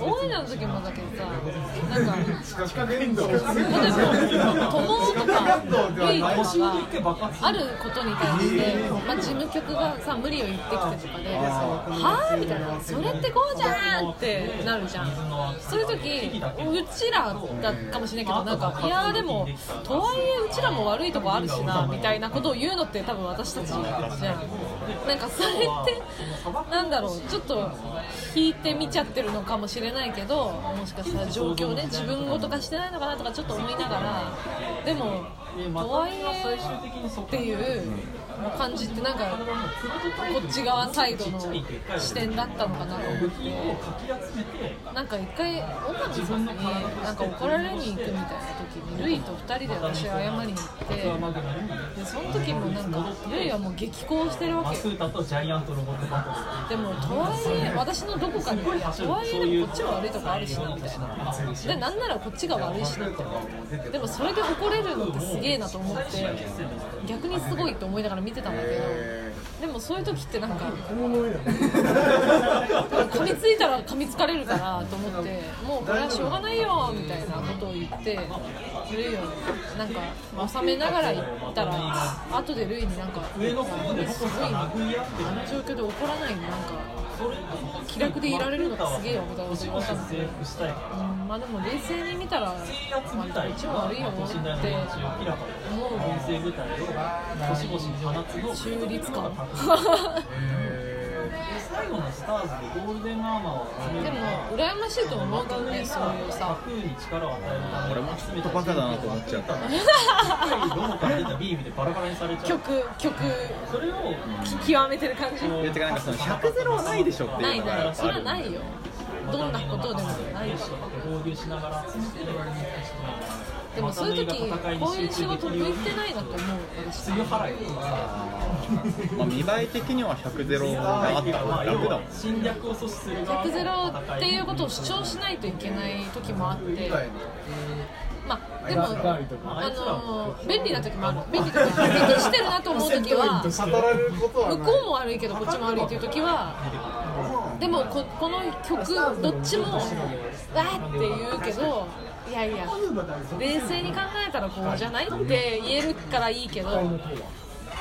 大分の時もだけどさなんか地下運動友とかルイとかがあることに対して、まあ、事務局がさ無理を言ってきてとかで「はあ?」みたいな「それってこうじゃん!」ってなるじゃんそういう時うちらだかもしれないけどなんかいやでもとはいえうちらも悪いとこあるしなみたいなことを言うのって多分私たちじゃんなんかそれってなんだろうちょっと引いてみちゃってるのかもしれないけどもしかしたら状況ね自分ごと化してないのかなとかちょっと思いながらでもとはいえっていう感じってなんかこっち側サイドの視点だったのかなと思って。なんか一回岡野さんになんか怒られに行くみたいな時にルイと2人で私謝りに行ってでその時もなんかルイはもう激高してるわけよ。でもとはいえ私のどこかにとはいえでもこっちは悪いとこあるしなみたいな。でなんならこっちが悪いしなってでもそれで怒れるのってすげえなと思って逆にすごいって思いながら見てたんだけどでもそういう時ってなんか噛みついたら噛みつかれるからと思ってもうこれはしょうがないよみたいなことを言ってルイをなんか収めながら言ったら後でルイになんか上の方ですごいあの状況で怒らないでなんか気楽でいられるのがすげえよみたいなこと言われたんで、まあでも冷静に見たら、まあ、一番悪いよねって思う。中立感 最後のスターズでゴールデンアーマーを集めるでも羨ましいと思うけどねそういうさ。空に力を与えるために俺もちょっとバカだなと思っちゃった。どこから出たビームでバラバラにされちゃう。曲曲それをき極めてる感じ。いやてかなんかその100ゼロはないでしょってないいうのがないそれはないよ。どんなことでもないし。合流しながらでもそういう時こういう仕事向いてないなと思う私梅雨払いとか。まあ、見栄え的には100ゼロがあったら楽だもん侵略を阻止する側100ゼロっていうことを主張しないといけない時もあって。まあでもあの便利な時もある。便利というか適してるなと思う時は向こうも悪いけどこっちも悪いっていう時はでもここの曲どっちもわーって言うけどいやいや冷静に考えたらこうじゃないって言えるからいいけど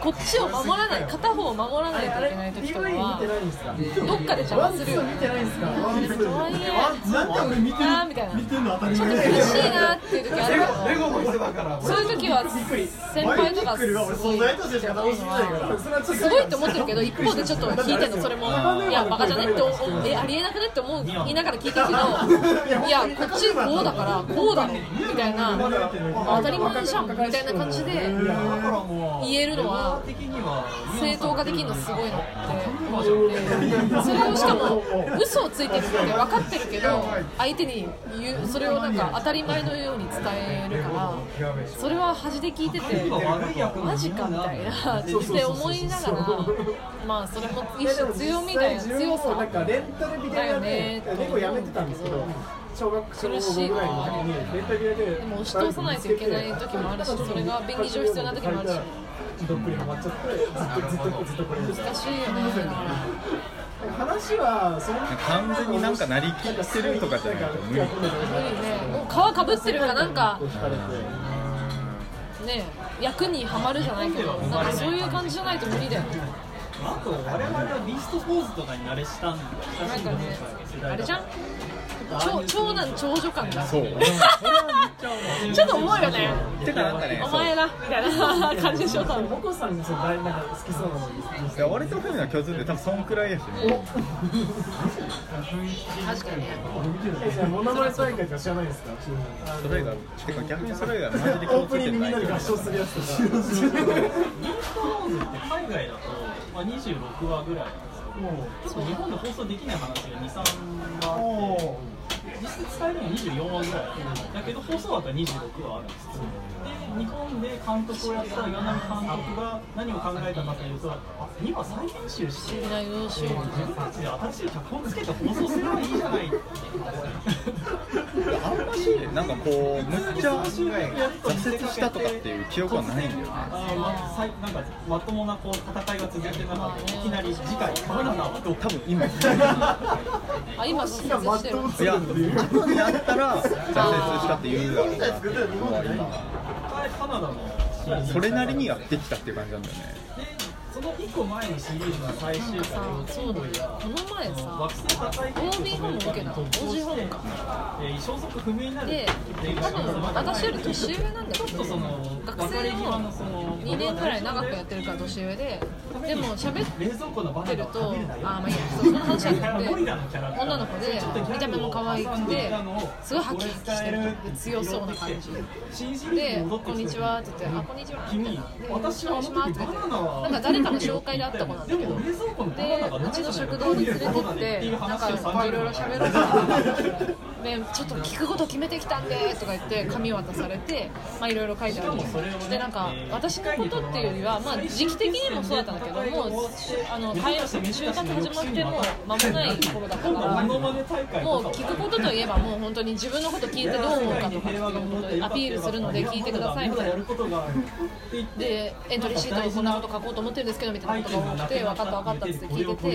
こっちを守らない片方を守らないといけない時とかはどっかで邪魔するよね。とはいえなんで俺見てるあーみたいな見てんの当たりちょっと前苦しいなっていう時ある。けどレゴの人だから。そういう時は先輩とかすごい素材としてしか楽しめないからそれはちょっとすごいって思ってるけど一方でちょっと引いてんのそれも。いやバカじゃね？ってえありえなくね？って思う言いながら聞いてるけどいやこっちこうだからこうだろみたいな当たり前じゃんみたいな感じで言えるのは的には正当化できるのすごいなってそれをしかも嘘をついてるって分かってるけど相手に言うそれをなんか当たり前のように伝えるからそれは恥で聞いててマジかみたいな。って思いながらまあそれも一種強みだよ。強さなんかレンタルビデオ屋でレゴやめてたんですけど小学小5ぐらいの時にレンタル屋ででも押し通さないといけない時もあるしそれが便宜上必要な時もあるしどっぷりハマっちゃってずっとずっとずっとこれ難しいよね話はその完全になん。かなりきってるとかじゃないと無理無理ねもう皮かぶってるかなん。かね役にはまるじゃないけどなん。かそういう感じじゃないと無理だよねあと我々はビーストポーズとかに慣れしたんだ なんかねあれじゃん長長男長女感がそう。ちょっと思うよね。てかなんかねお前らみたいな感じでしょ多分モコさんがその大なんか好きそうなのに。いや俺とフミの共通で多分そんくらいやし 確かに。モノマネ大会とか知らないですかそれがてか逆に。それがマジでオープニングみんなで合唱するやつとかビーストローズって海外だと、まあ、26話ぐらいなんですよちょっと日本で放送できない話が23話あって実質伝えるのは24話ぐらいだけど放送枠は26話あるんですよで日本で監督をやった岩波監督が何を考えたかというとあ2話再編集して自分たちで新しい脚本つけて放送すればいいじゃないってあんましなんかこうむっちゃ挫折したとかっていう記憶はないんだよね。あーまあさいなんかまともなこう戦いが続いてなかったいきなり次回カナダはどう多分今。あ今挫折してる。いや後になったら挫折したって言うだろうな。っていうそれなりにやってきたっていう感じなんだよね。でその1個前のシリーズの最終回さそうだよ。この前さ惑星破壊 OB ホーム受けた OG ホームか。えー消息不明になるで多分私より年上なんだちょっとその学生の2年くらい長くやってるから年上ででも喋ってるとあーまあいいやその話じゃなくて女の子で見た目も可愛くてすごいハキハキしてるで強そうな感じ。で「こんにちは」って言って「あこんにちは」みたいなで「よろしくお願いします」って言ってなんか誰かの紹介で会った子なんだけどでうちの食堂に連れてってなんかいろいろ喋ろうかでちょっと聞くこと決めてきたんでとか言って紙渡されてまあいろいろ書いてある。でなんか私のことっていうよりはまあ時期的にもそうだったんだけどもうあの退就活始まってもう間もない頃だったからもう聞くことといえばもう本当に自分のこと聞いてどう思うかとかっていうことをアピールするので聞いてくださいみたいな。でエントリーシートにこんなこと書こうと思ってるんですけどみたいなことが多くて分かった分かったって聞いてて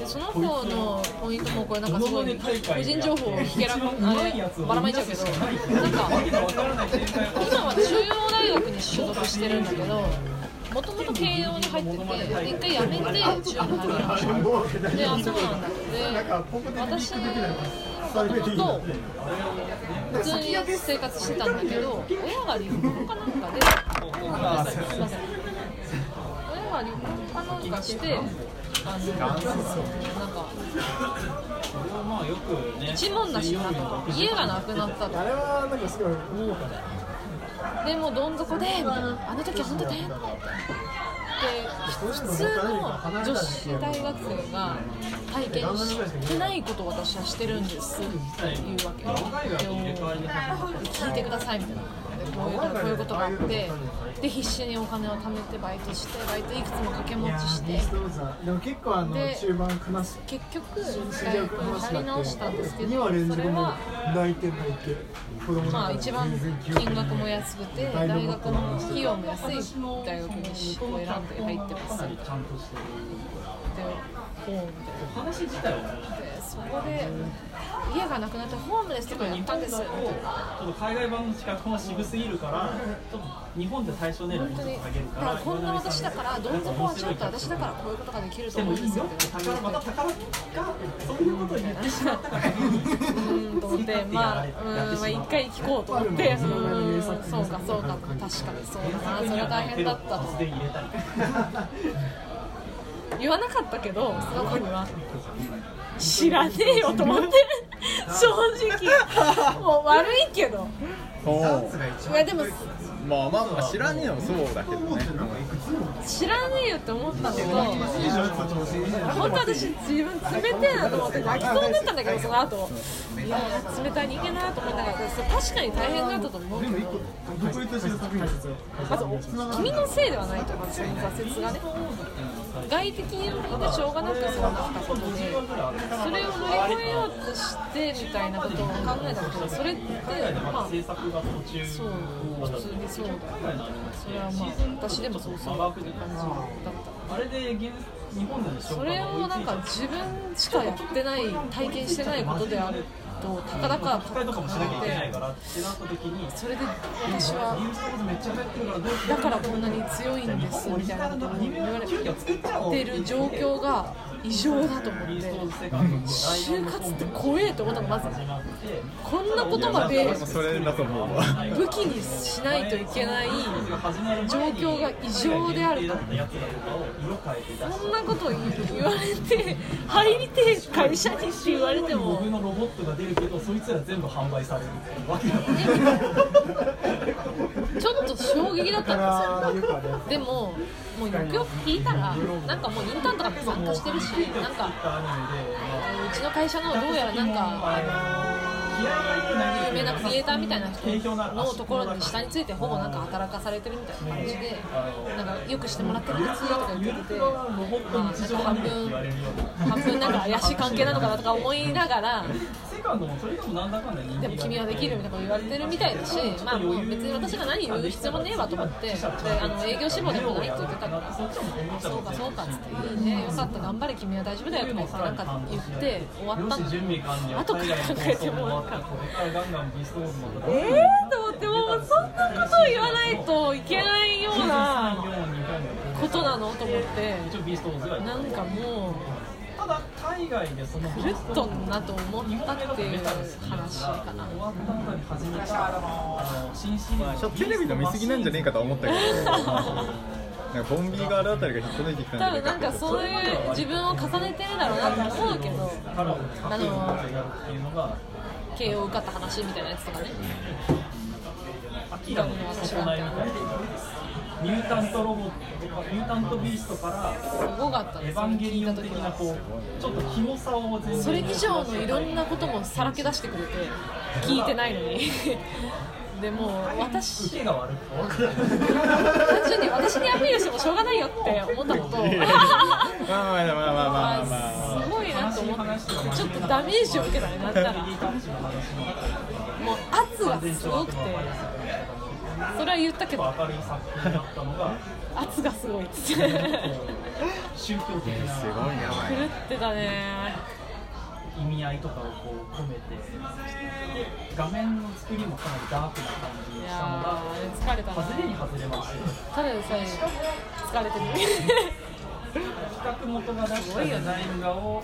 でその子のポイントもこれなんかすごい個人情報をひけらかあればらまいちゃうけどなんか 学に所属してるんだけどもともと慶応に入ってて一回辞めて中に入りましたであそうなんだで私のことと普通に生活してたんだけど親が離婚かなんかであすいません。親が離婚かなんかしてあのなんかまあよくね一文なしなったと。家がなくなったと。あれはなんかすごい豪華だでもどん底でみたいなあの時本当大変。だった普通の女子大学生が体験してないことを私はしてるんです。っていうわけで。聞いてくださいみたいな。でこういうこういうことがあってで必死にお金を貯めてバイトしてバイトいくつも掛け持ちして。でも結構あので中盤悲しい結局大学に入り直したんですけ2どそれは泣いて泣いてまあ一番金額も安くて大学の費用も安い大学に選んで入ってますみたいなでホームで話自体はでそこで家がなくなってホームレスとかやったんですちょっと海外版の近くも渋すぎるからちょっと日本で対象年齢も下げるかだかららこんな私だからどん底はちょっと私だからこういうことができると思うんですよって宝また宝がそういうことを言ってしまったがためにうんと思ってまあうんまあ一回聞こうと思ってうんそうかそうか確かにそうだなそれは大変だったと。言わなかったけどその子には知らねえよと思って正直。もう悪いけど。おいやでもまあまあまあ知らねえよそうだけどね。知らねえよって思ったのと本当私自分冷てえなと思って泣きそうになったんだけどその後。いやー冷たい人間だなと思いながら確かに大変だったと思うけど。まず君のせいではないと思う挫折がね外的に見てしょうがなくそうなったことでそれを乗り越えようとしてみたいなことを考えたけどそれってまあ制作がそう普通にそうだよそれはまあ私でもそうするって感じだったあれで現日本でのそれをなんか自分しかやってない体験してないことであるとたかだか機械とかもしなきゃいけないでからってなった時にそれで私はだからこんなに強いんですみたいなことを言われてる状況が異常だと思って就活って怖えと思ったのまず。こんなことまで武器にしないといけない状況が異常であると。そんなこと言われて入りてえ会社にって言われても。僕のロボットが出るけどそいつら全部販売されるわけだ と衝撃だったんですよでももうよくよく聞いたらなんかもうインターンとかも参加してるしなんかうちの会社のどうやらなんかあの有名なクリエイターみたいな人のところに下についてほぼなんか働かされてるみたいな感じでなんかよくしてもらってるんですとか言ってて、まあ、なんか半分半分なんか怪しい関係なのかなとか思いながら間でもそれでもなんだかんだ人でも君はできるみたいなこと言われてるみたいだし、まあ、もう別に私が何言う必要もねえわと思ってであの営業志望でもないって言ってたからそうかそうかっつっていいねよかった頑張れ君は大丈夫だよとか言ってなんか言って終わったの準備完了後から考えてもなんかえーと思ってもうそんなことを言わないといけないようなことなのと思ってなんかもうただ海外でその狂っとんなと思ったっていう話かな。終わった後に初めてあの新シーズンまあテレビの見過ぎなんじゃねえかとは思ったけど。なんかボンビーガールあたりが引っこ抜いてきたんじゃ多分なんかそういう自分を重ねてるだろうなと思うけど。カラーをかけるっていうのが慶応受かった話みたいなやつとかね。明らかに損ないみたいなミュータントロボットミュータントビーストからエヴァンゲリオン的なこうちょっとキモさを全然それ以上のいろんなこともさらけ出してくれて聞いてないのに。でもう私受けが悪くて単純に私にアピールしてもしょうがないよって思ったのと。まあまあまあまあまあまあまあすごいなと思ってちょっとダメージを受けたねなんならもう圧がすごくてそれは言ったけど。明るい作品だったのが圧がすごいっつって宗教的なすごい。ねお前狂ってたね意味合いとかをこう込めてで画面の作りもかなりダークな感じいにしたのが疲れたな外れに外れますただでさえ疲れてる。企画元が出したデザイン画を